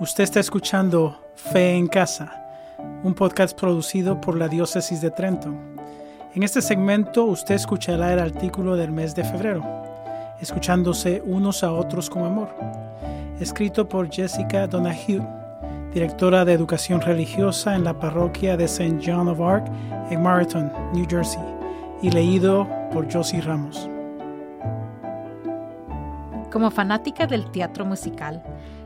Usted está escuchando Fe en Casa, un podcast producido por la Diócesis de Trento. En este segmento usted escuchará el artículo del mes de febrero, escuchándose unos a otros con amor, escrito por Jessica Donahue, directora de educación religiosa en la parroquia de St. John of Arc en Marathon, New Jersey, y leído por Josie Ramos. Como fanática del teatro musical,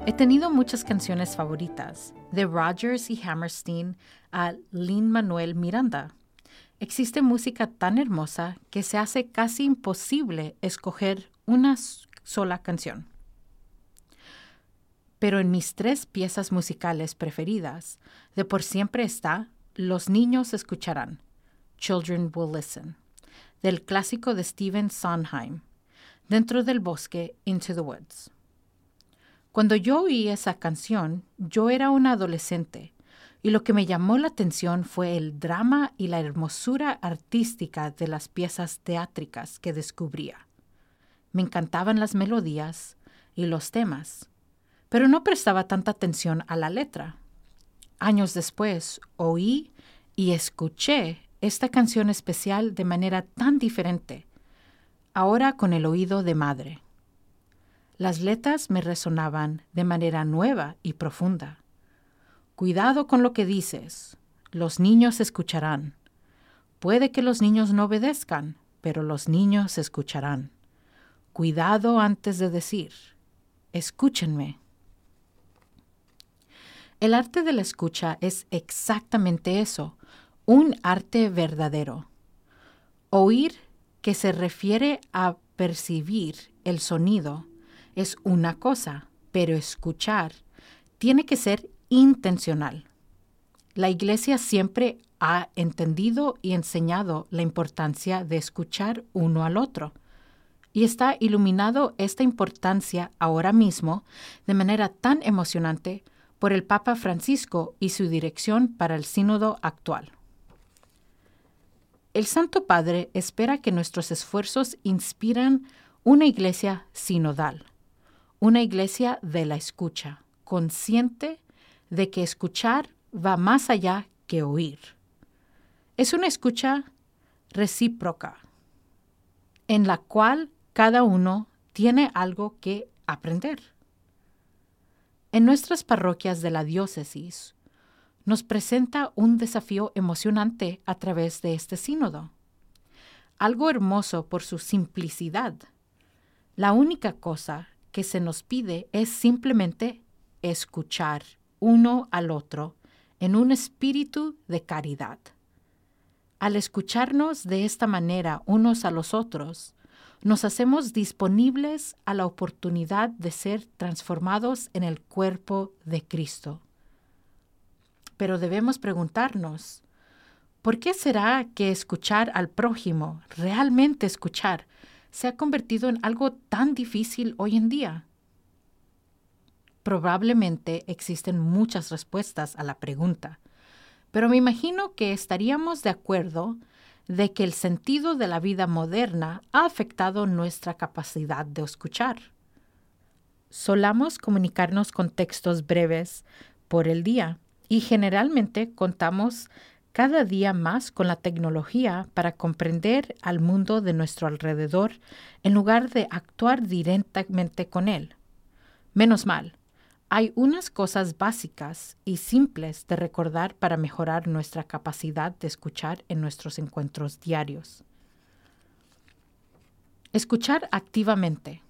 he tenido muchas canciones favoritas, de Rogers y Hammerstein a Lin Manuel Miranda. Existe música tan hermosa que se hace casi imposible escoger una sola canción. Pero en mis tres piezas musicales preferidas, de por siempre está Los niños escucharán, Children Will Listen, del clásico de Stephen Sondheim, Dentro del bosque, Into the Woods. Cuando yo oí esa canción, yo era una adolescente, y lo que me llamó la atención fue el drama y la hermosura artística de las piezas teátricas que descubría. Me encantaban las melodías y los temas, pero no prestaba tanta atención a la letra. Años después, oí y escuché esta canción especial de manera tan diferente ahora con el oído de madre. Las letras me resonaban de manera nueva y profunda. Cuidado con lo que dices. Los niños escucharán. Puede que los niños no obedezcan, pero los niños escucharán. Cuidado antes de decir. Escúchenme. El arte de la escucha es exactamente eso, un arte verdadero. Oír que se refiere a percibir el sonido es una cosa, pero escuchar tiene que ser intencional. La Iglesia siempre ha entendido y enseñado la importancia de escuchar uno al otro. Y está iluminado esta importancia ahora mismo de manera tan emocionante por el Papa Francisco y su dirección para el sínodo actual. El Santo Padre espera que nuestros esfuerzos inspiran una iglesia sinodal, una iglesia de la escucha, consciente de que escuchar va más allá que oír. Es una escucha recíproca, en la cual cada uno tiene algo que aprender. En nuestras parroquias de la diócesis, nos presenta un desafío emocionante a través de este sínodo. Algo hermoso por su simplicidad. La única cosa que se nos pide es simplemente escuchar uno al otro en un espíritu de caridad. Al escucharnos de esta manera unos a los otros, nos hacemos disponibles a la oportunidad de ser transformados en el cuerpo de Cristo pero debemos preguntarnos, ¿por qué será que escuchar al prójimo, realmente escuchar, se ha convertido en algo tan difícil hoy en día? Probablemente existen muchas respuestas a la pregunta, pero me imagino que estaríamos de acuerdo de que el sentido de la vida moderna ha afectado nuestra capacidad de escuchar. Solamos comunicarnos con textos breves por el día, y generalmente contamos cada día más con la tecnología para comprender al mundo de nuestro alrededor en lugar de actuar directamente con él. Menos mal, hay unas cosas básicas y simples de recordar para mejorar nuestra capacidad de escuchar en nuestros encuentros diarios. Escuchar activamente.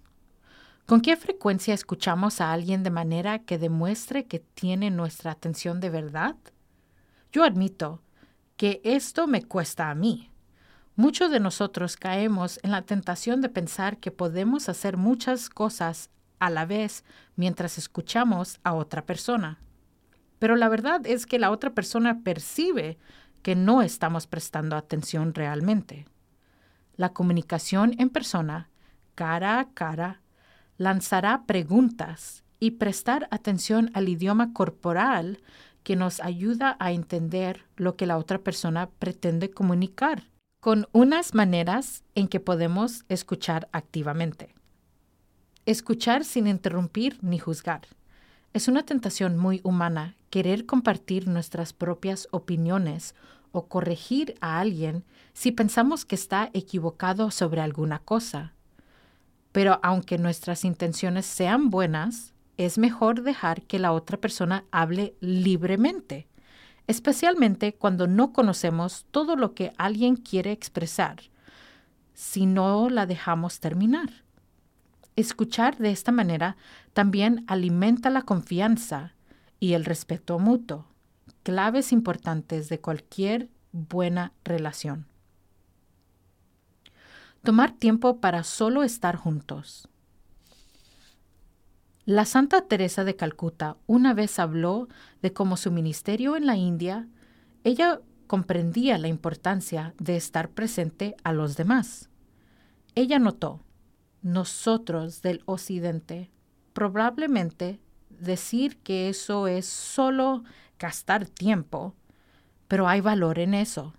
¿Con qué frecuencia escuchamos a alguien de manera que demuestre que tiene nuestra atención de verdad? Yo admito que esto me cuesta a mí. Muchos de nosotros caemos en la tentación de pensar que podemos hacer muchas cosas a la vez mientras escuchamos a otra persona. Pero la verdad es que la otra persona percibe que no estamos prestando atención realmente. La comunicación en persona, cara a cara, lanzará preguntas y prestar atención al idioma corporal que nos ayuda a entender lo que la otra persona pretende comunicar, con unas maneras en que podemos escuchar activamente. Escuchar sin interrumpir ni juzgar. Es una tentación muy humana querer compartir nuestras propias opiniones o corregir a alguien si pensamos que está equivocado sobre alguna cosa. Pero aunque nuestras intenciones sean buenas, es mejor dejar que la otra persona hable libremente, especialmente cuando no conocemos todo lo que alguien quiere expresar, si no la dejamos terminar. Escuchar de esta manera también alimenta la confianza y el respeto mutuo, claves importantes de cualquier buena relación. Tomar tiempo para solo estar juntos. La Santa Teresa de Calcuta una vez habló de cómo su ministerio en la India, ella comprendía la importancia de estar presente a los demás. Ella notó, nosotros del Occidente, probablemente decir que eso es solo gastar tiempo, pero hay valor en eso.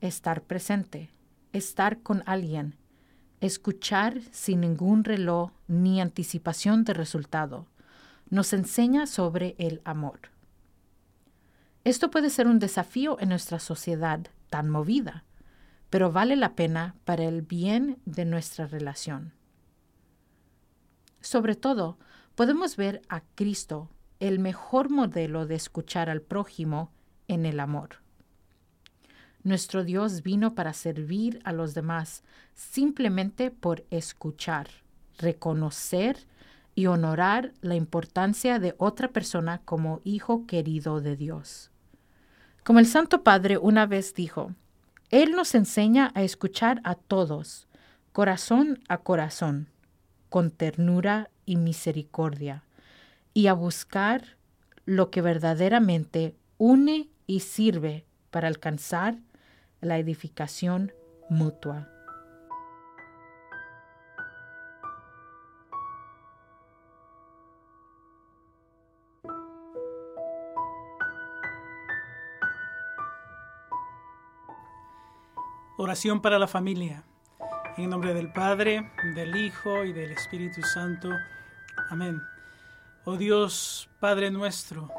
Estar presente, estar con alguien, escuchar sin ningún reloj ni anticipación de resultado, nos enseña sobre el amor. Esto puede ser un desafío en nuestra sociedad tan movida, pero vale la pena para el bien de nuestra relación. Sobre todo, podemos ver a Cristo, el mejor modelo de escuchar al prójimo en el amor. Nuestro Dios vino para servir a los demás simplemente por escuchar, reconocer y honorar la importancia de otra persona como hijo querido de Dios. Como el Santo Padre una vez dijo, Él nos enseña a escuchar a todos, corazón a corazón, con ternura y misericordia, y a buscar lo que verdaderamente une y sirve para alcanzar la edificación mutua. Oración para la familia. En nombre del Padre, del Hijo y del Espíritu Santo. Amén. Oh Dios, Padre nuestro,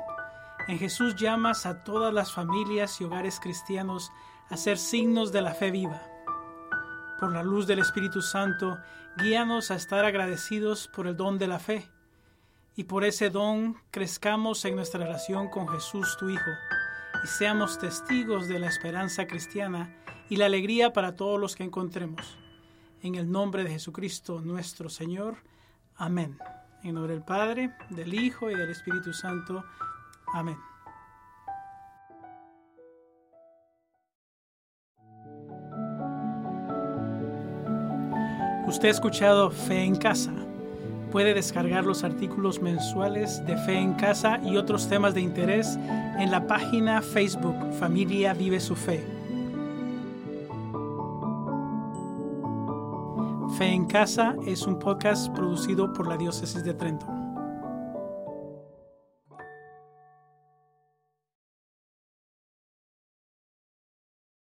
en Jesús llamas a todas las familias y hogares cristianos a ser signos de la fe viva. Por la luz del Espíritu Santo, guíanos a estar agradecidos por el don de la fe y por ese don crezcamos en nuestra relación con Jesús tu Hijo y seamos testigos de la esperanza cristiana y la alegría para todos los que encontremos. En el nombre de Jesucristo nuestro Señor. Amén. En nombre del Padre, del Hijo y del Espíritu Santo. Amén. Usted ha escuchado Fe en Casa. Puede descargar los artículos mensuales de Fe en Casa y otros temas de interés en la página Facebook Familia Vive su Fe. Fe en Casa es un podcast producido por la Diócesis de Trento.